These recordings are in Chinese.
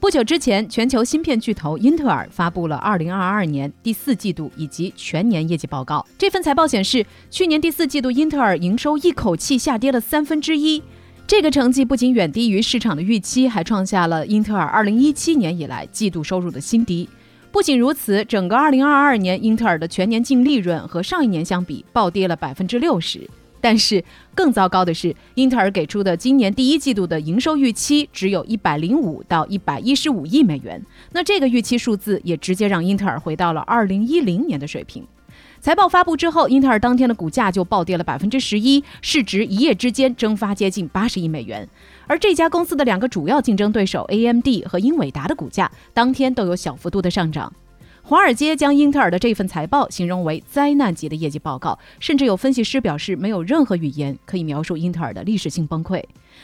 不久之前，全球芯片巨头英特尔发布了二零二二年第四季度以及全年业绩报告。这份财报显示，去年第四季度英特尔营收一口气下跌了三分之一。这个成绩不仅远低于市场的预期，还创下了英特尔二零一七年以来季度收入的新低。不仅如此，整个二零二二年英特尔的全年净利润和上一年相比暴跌了百分之六十。但是更糟糕的是，英特尔给出的今年第一季度的营收预期只有一百零五到一百一十五亿美元。那这个预期数字也直接让英特尔回到了二零一零年的水平。财报发布之后，英特尔当天的股价就暴跌了百分之十一，市值一夜之间蒸发接近八十亿美元。而这家公司的两个主要竞争对手 AMD 和英伟达的股价当天都有小幅度的上涨。华尔街将英特尔的这份财报形容为灾难级的业绩报告，甚至有分析师表示，没有任何语言可以描述英特尔的历史性崩溃。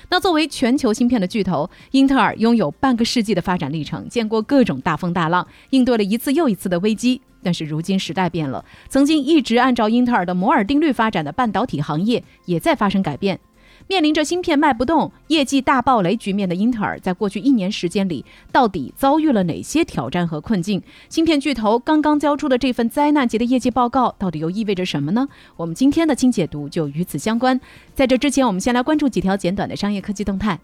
那作为全球芯片的巨头，英特尔拥有半个世纪的发展历程，见过各种大风大浪，应对了一次又一次的危机。但是如今时代变了，曾经一直按照英特尔的摩尔定律发展的半导体行业也在发生改变。面临着芯片卖不动、业绩大暴雷局面的英特尔，在过去一年时间里，到底遭遇了哪些挑战和困境？芯片巨头刚刚交出的这份灾难级的业绩报告，到底又意味着什么呢？我们今天的轻解读就与此相关。在这之前，我们先来关注几条简短的商业科技动态。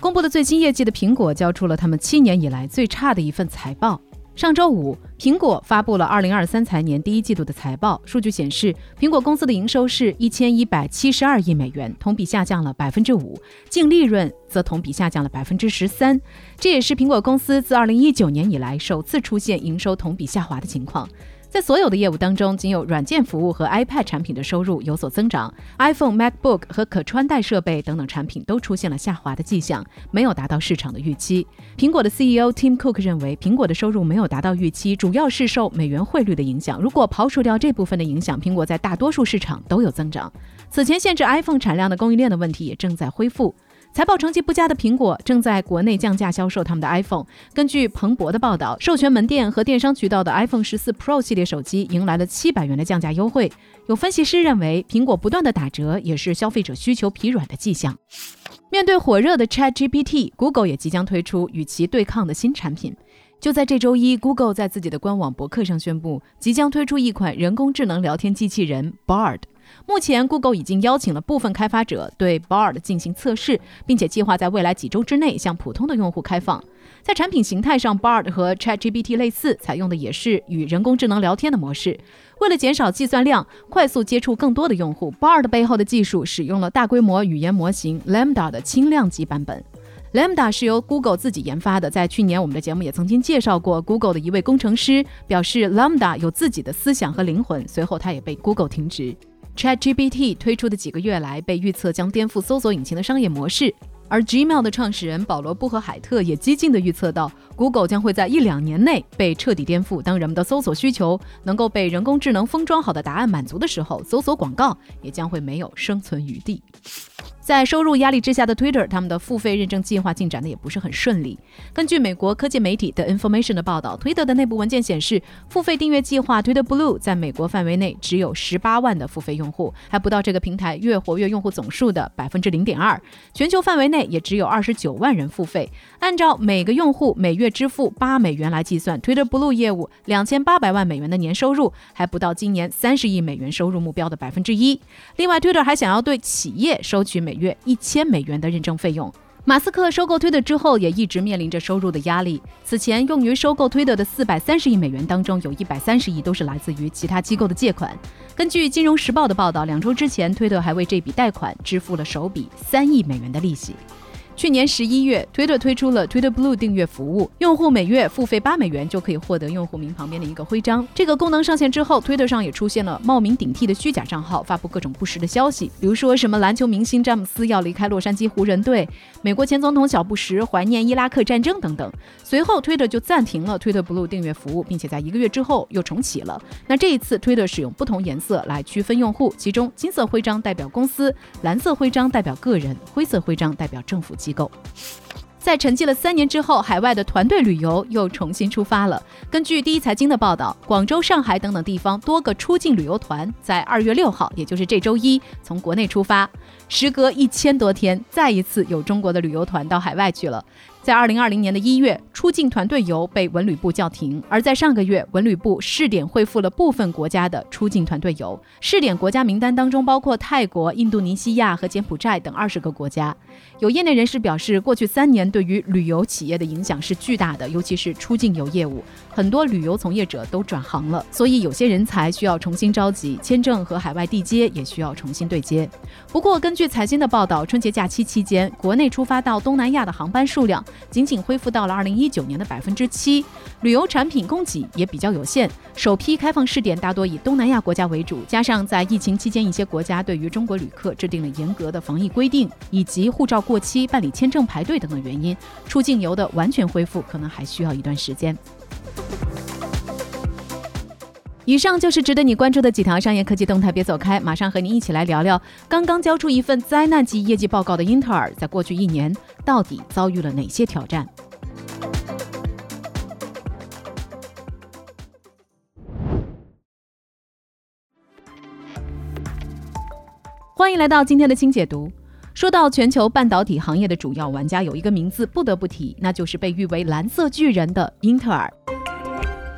公布的最新业绩的苹果，交出了他们七年以来最差的一份财报。上周五，苹果发布了二零二三财年第一季度的财报。数据显示，苹果公司的营收是一千一百七十二亿美元，同比下降了百分之五；净利润则同比下降了百分之十三。这也是苹果公司自二零一九年以来首次出现营收同比下滑的情况。在所有的业务当中，仅有软件服务和 iPad 产品的收入有所增长，iPhone、MacBook 和可穿戴设备等等产品都出现了下滑的迹象，没有达到市场的预期。苹果的 CEO Tim Cook 认为，苹果的收入没有达到预期，主要是受美元汇率的影响。如果刨除掉这部分的影响，苹果在大多数市场都有增长。此前限制 iPhone 产量的供应链的问题也正在恢复。财报成绩不佳的苹果正在国内降价销售他们的 iPhone。根据彭博的报道，授权门店和电商渠道的 iPhone 十四 Pro 系列手机迎来了七百元的降价优惠。有分析师认为，苹果不断的打折也是消费者需求疲软的迹象。面对火热的 ChatGPT，Google 也即将推出与其对抗的新产品。就在这周一，Google 在自己的官网博客上宣布，即将推出一款人工智能聊天机器人 Bard。目前，Google 已经邀请了部分开发者对 Bard 进行测试，并且计划在未来几周之内向普通的用户开放。在产品形态上，Bard 和 ChatGPT 类似，采用的也是与人工智能聊天的模式。为了减少计算量，快速接触更多的用户，Bard 背后的技术使用了大规模语言模型 Lambda 的轻量级版本。Lambda 是由 Google 自己研发的，在去年我们的节目也曾经介绍过。Google 的一位工程师表示，Lambda 有自己的思想和灵魂。随后，他也被 Google 停职。ChatGPT 推出的几个月来，被预测将颠覆搜索引擎的商业模式。而 Gmail 的创始人保罗·布和海特也激进地预测到，Google 将会在一两年内被彻底颠覆。当人们的搜索需求能够被人工智能封装好的答案满足的时候，搜索广告也将会没有生存余地。在收入压力之下的 Twitter，他们的付费认证计划进展的也不是很顺利。根据美国科技媒体的 Information 的报道，Twitter 的内部文件显示，付费订阅计划 Twitter Blue 在美国范围内只有十八万的付费用户，还不到这个平台月活跃用户总数的百分之零点二。全球范围内也只有二十九万人付费。按照每个用户每月支付八美元来计算，Twitter Blue 业务两千八百万美元的年收入还不到今年三十亿美元收入目标的百分之一。另外，Twitter 还想要对企业收取每月一千美元的认证费用。马斯克收购推特之后，也一直面临着收入的压力。此前用于收购推特的四百三十亿美元当中，有一百三十亿都是来自于其他机构的借款。根据《金融时报》的报道，两周之前，推特还为这笔贷款支付了首笔三亿美元的利息。去年十一月，推特推出了 Twitter Blue 订阅服务，用户每月付费八美元就可以获得用户名旁边的一个徽章。这个功能上线之后，推特上也出现了冒名顶替的虚假账号发布各种不实的消息，比如说什么篮球明星詹姆斯要离开洛杉矶湖人队，美国前总统小布什怀念伊拉克战争等等。随后，推特就暂停了 Twitter Blue 订阅服务，并且在一个月之后又重启了。那这一次，推特使用不同颜色来区分用户，其中金色徽章代表公司，蓝色徽章代表个人，灰色徽章代表政府机机构。在沉寂了三年之后，海外的团队旅游又重新出发了。根据第一财经的报道，广州、上海等等地方多个出境旅游团在二月六号，也就是这周一，从国内出发。时隔一千多天，再一次有中国的旅游团到海外去了。在二零二零年的一月，出境团队游被文旅部叫停；而在上个月，文旅部试点恢复了部分国家的出境团队游。试点国家名单当中包括泰国、印度尼西亚和柬埔寨等二十个国家。有业内人士表示，过去三年对于旅游企业的影响是巨大的，尤其是出境游业务，很多旅游从业者都转行了，所以有些人才需要重新召集，签证和海外地接也需要重新对接。不过，根据财经的报道，春节假期期间，国内出发到东南亚的航班数量。仅仅恢复到了二零一九年的百分之七，旅游产品供给也比较有限。首批开放试点大多以东南亚国家为主，加上在疫情期间一些国家对于中国旅客制定了严格的防疫规定，以及护照过期、办理签证排队等等原因，出境游的完全恢复可能还需要一段时间。以上就是值得你关注的几条商业科技动态，别走开，马上和您一起来聊聊刚刚交出一份灾难级业绩报告的英特尔，在过去一年到底遭遇了哪些挑战？欢迎来到今天的轻解读。说到全球半导体行业的主要玩家，有一个名字不得不提，那就是被誉为“蓝色巨人”的英特尔。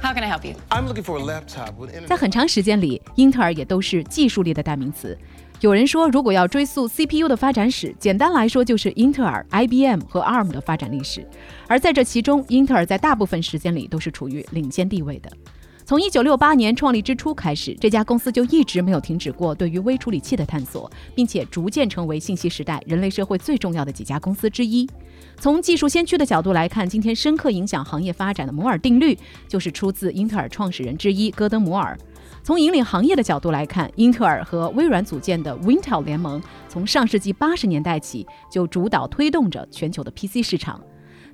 How can I help you? I'm looking for a laptop with. 在很长时间里，英特尔也都是技术力的代名词。有人说，如果要追溯 CPU 的发展史，简单来说就是英特尔、IBM 和 ARM 的发展历史。而在这其中，英特尔在大部分时间里都是处于领先地位的。从1968年创立之初开始，这家公司就一直没有停止过对于微处理器的探索，并且逐渐成为信息时代人类社会最重要的几家公司之一。从技术先驱的角度来看，今天深刻影响行业发展的摩尔定律，就是出自英特尔创始人之一戈登·摩尔。从引领行业的角度来看，英特尔和微软组建的 Wintel 联盟，从上世纪八十年代起就主导推动着全球的 PC 市场。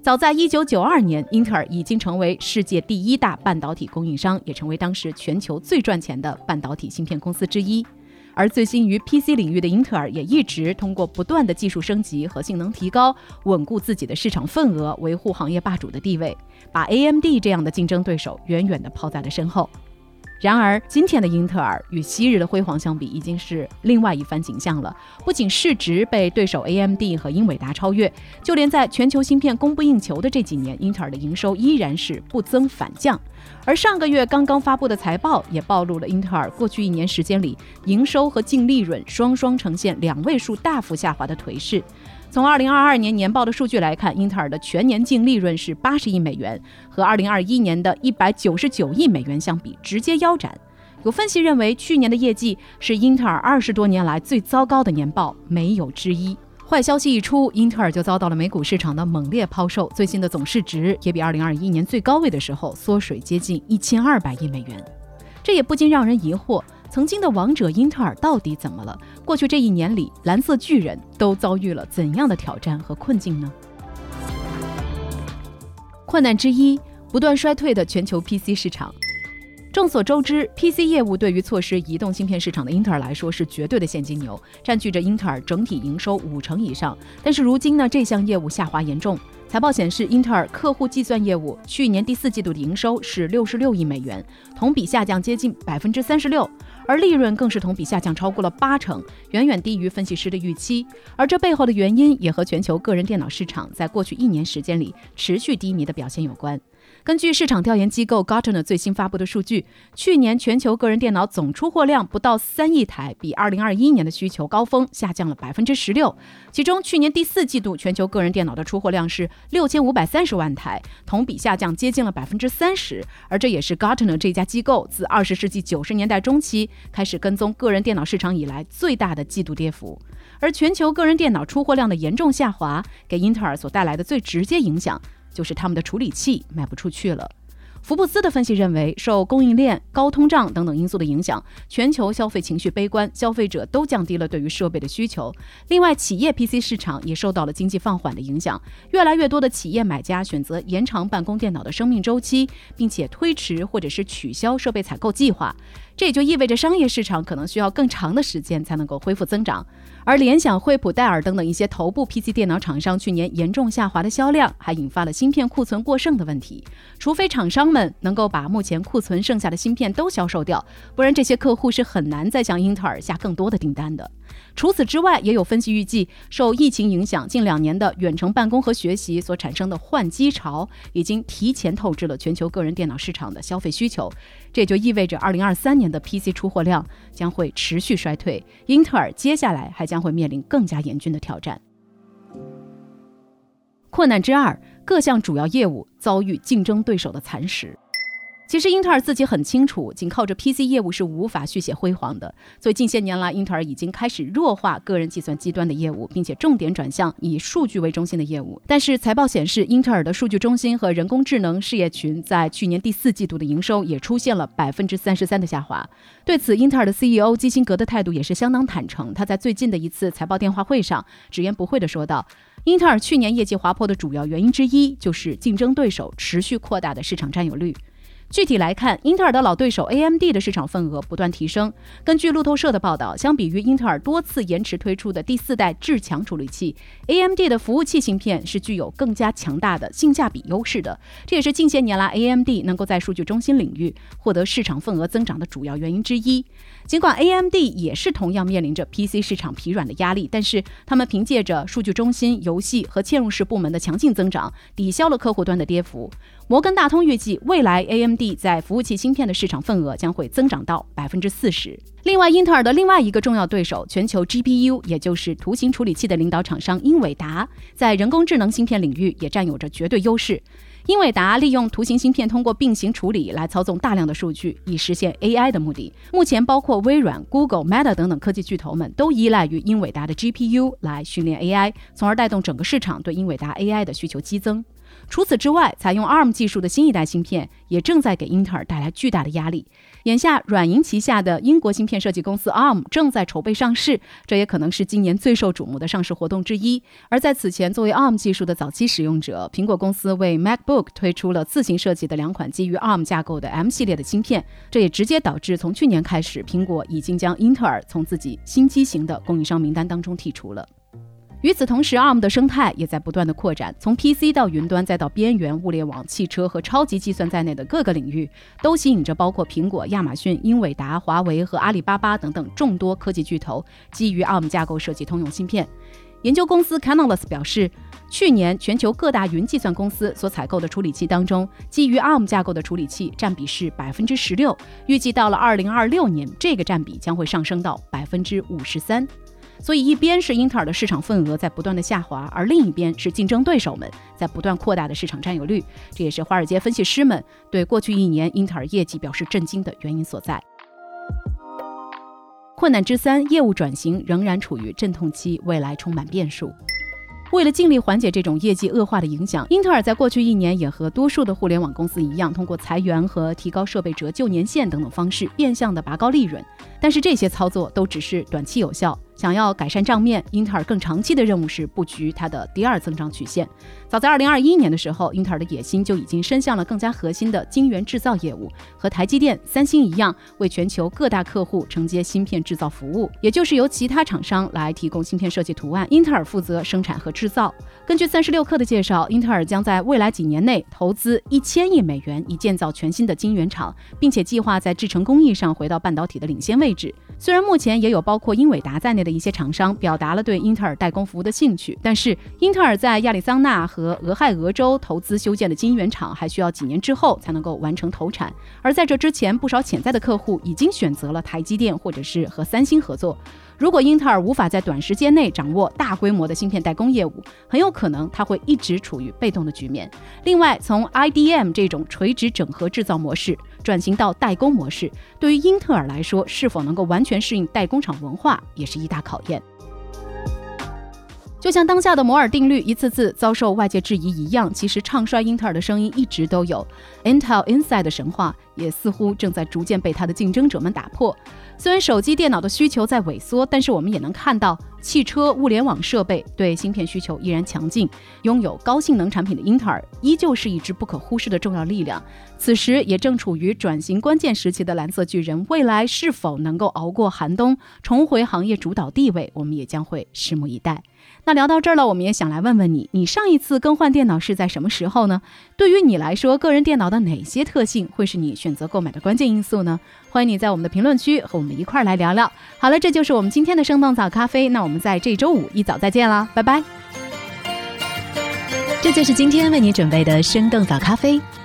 早在1992年，英特尔已经成为世界第一大半导体供应商，也成为当时全球最赚钱的半导体芯片公司之一。而最新于 PC 领域的英特尔，也一直通过不断的技术升级和性能提高，稳固自己的市场份额，维护行业霸主的地位，把 AMD 这样的竞争对手远远地抛在了身后。然而，今天的英特尔与昔日的辉煌相比，已经是另外一番景象了。不仅市值被对手 AMD 和英伟达超越，就连在全球芯片供不应求的这几年，英特尔的营收依然是不增反降。而上个月刚刚发布的财报也暴露了英特尔过去一年时间里营收和净利润双双呈现两位数大幅下滑的颓势。从二零二二年年报的数据来看，英特尔的全年净利润是八十亿美元，和二零二一年的一百九十九亿美元相比，直接腰斩。有分析认为，去年的业绩是英特尔二十多年来最糟糕的年报，没有之一。坏消息一出，英特尔就遭到了美股市场的猛烈抛售，最新的总市值也比二零二一年最高位的时候缩水接近一千二百亿美元。这也不禁让人疑惑。曾经的王者英特尔到底怎么了？过去这一年里，蓝色巨人都遭遇了怎样的挑战和困境呢？困难之一，不断衰退的全球 PC 市场。众所周知，PC 业务对于错失移动芯片市场的英特尔来说是绝对的现金流，占据着英特尔整体营收五成以上。但是如今呢，这项业务下滑严重。财报显示，英特尔客户计算业务去年第四季度的营收是六十六亿美元，同比下降接近百分之三十六，而利润更是同比下降超过了八成，远远低于分析师的预期。而这背后的原因也和全球个人电脑市场在过去一年时间里持续低迷的表现有关。根据市场调研机构 Gartner 最新发布的数据，去年全球个人电脑总出货量不到三亿台，比2021年的需求高峰下降了百分之十六。其中，去年第四季度全球个人电脑的出货量是六千五百三十万台，同比下降接近了百分之三十。而这也是 Gartner 这家机构自二十世纪九十年代中期开始跟踪个人电脑市场以来最大的季度跌幅。而全球个人电脑出货量的严重下滑，给英特尔所带来的最直接影响。就是他们的处理器卖不出去了。福布斯的分析认为，受供应链、高通胀等等因素的影响，全球消费情绪悲观，消费者都降低了对于设备的需求。另外，企业 PC 市场也受到了经济放缓的影响，越来越多的企业买家选择延长办公电脑的生命周期，并且推迟或者是取消设备采购计划。这也就意味着商业市场可能需要更长的时间才能够恢复增长。而联想、惠普、戴尔等等一些头部 PC 电脑厂商去年严重下滑的销量，还引发了芯片库存过剩的问题。除非厂商们能够把目前库存剩下的芯片都销售掉，不然这些客户是很难再向英特尔下更多的订单的。除此之外，也有分析预计，受疫情影响，近两年的远程办公和学习所产生的换机潮，已经提前透支了全球个人电脑市场的消费需求。这也就意味着，二零二三年的 PC 出货量将会持续衰退。英特尔接下来还将会面临更加严峻的挑战。困难之二，各项主要业务遭遇竞争对手的蚕食。其实英特尔自己很清楚，仅靠着 PC 业务是无法续写辉煌的。所以近些年来，英特尔已经开始弱化个人计算机端的业务，并且重点转向以数据为中心的业务。但是财报显示，英特尔的数据中心和人工智能事业群在去年第四季度的营收也出现了百分之三十三的下滑。对此，英特尔的 CEO 基辛格的态度也是相当坦诚。他在最近的一次财报电话会上直言不讳地说道：“英特尔去年业绩滑坡的主要原因之一，就是竞争对手持续扩大的市场占有率。”具体来看，英特尔的老对手 AMD 的市场份额不断提升。根据路透社的报道，相比于英特尔多次延迟推出的第四代至强处理器，AMD 的服务器芯片是具有更加强大的性价比优势的。这也是近些年来 AMD 能够在数据中心领域获得市场份额增长的主要原因之一。尽管 AMD 也是同样面临着 PC 市场疲软的压力，但是他们凭借着数据中心、游戏和嵌入式部门的强劲增长，抵消了客户端的跌幅。摩根大通预计，未来 AMD 在服务器芯片的市场份额将会增长到百分之四十。另外，英特尔的另外一个重要对手，全球 GPU，也就是图形处理器的领导厂商英伟达，在人工智能芯片领域也占有着绝对优势。英伟达利用图形芯片通过并行处理来操纵大量的数据，以实现 AI 的目的。目前，包括微软、Google、Meta 等等科技巨头们都依赖于英伟达的 GPU 来训练 AI，从而带动整个市场对英伟达 AI 的需求激增。除此之外，采用 ARM 技术的新一代芯片也正在给英特尔带来巨大的压力。眼下，软银旗下的英国芯片设计公司 ARM 正在筹备上市，这也可能是今年最受瞩目的上市活动之一。而在此前，作为 ARM 技术的早期使用者，苹果公司为 MacBook 推出了自行设计的两款基于 ARM 架构的 M 系列的芯片，这也直接导致从去年开始，苹果已经将英特尔从自己新机型的供应商名单当中剔除了。与此同时，ARM 的生态也在不断的扩展，从 PC 到云端，再到边缘物联网、汽车和超级计算在内的各个领域，都吸引着包括苹果、亚马逊、英伟达、华为和阿里巴巴等等众多科技巨头基于 ARM 架构设计通用芯片。研究公司 Canalys 表示，去年全球各大云计算公司所采购的处理器当中，基于 ARM 架构的处理器占比是百分之十六，预计到了二零二六年，这个占比将会上升到百分之五十三。所以，一边是英特尔的市场份额在不断的下滑，而另一边是竞争对手们在不断扩大的市场占有率。这也是华尔街分析师们对过去一年英特尔业绩表示震惊的原因所在。困难之三，业务转型仍然处于阵痛期，未来充满变数。为了尽力缓解这种业绩恶化的影响，英特尔在过去一年也和多数的互联网公司一样，通过裁员和提高设备折旧年限等等方式，变相的拔高利润。但是这些操作都只是短期有效。想要改善账面，英特尔更长期的任务是布局它的第二增长曲线。早在2021年的时候，英特尔的野心就已经伸向了更加核心的晶圆制造业务，和台积电、三星一样，为全球各大客户承接芯片制造服务，也就是由其他厂商来提供芯片设计图案，英特尔负责生产和制造。根据三十六氪的介绍，英特尔将在未来几年内投资一千亿美元，以建造全新的晶圆厂，并且计划在制程工艺上回到半导体的领先位置。虽然目前也有包括英伟达在内的的一些厂商表达了对英特尔代工服务的兴趣，但是英特尔在亚利桑那和俄亥俄州投资修建的晶圆厂还需要几年之后才能够完成投产。而在这之前，不少潜在的客户已经选择了台积电或者是和三星合作。如果英特尔无法在短时间内掌握大规模的芯片代工业务，很有可能它会一直处于被动的局面。另外，从 IDM 这种垂直整合制造模式转型到代工模式，对于英特尔来说，是否能够完全适应代工厂文化，也是一大考验。就像当下的摩尔定律一次次遭受外界质疑一样，其实唱衰英特尔的声音一直都有。Intel Inside 的神话也似乎正在逐渐被它的竞争者们打破。虽然手机、电脑的需求在萎缩，但是我们也能看到，汽车、物联网设备对芯片需求依然强劲。拥有高性能产品的英特尔依旧是一支不可忽视的重要力量。此时也正处于转型关键时期的蓝色巨人，未来是否能够熬过寒冬，重回行业主导地位，我们也将会拭目以待。那聊到这儿了，我们也想来问问你，你上一次更换电脑是在什么时候呢？对于你来说，个人电脑的哪些特性会是你选择购买的关键因素呢？欢迎你在我们的评论区和我们一块儿来聊聊。好了，这就是我们今天的生动早咖啡，那我们在这周五一早再见啦，拜拜。这就是今天为你准备的生动早咖啡，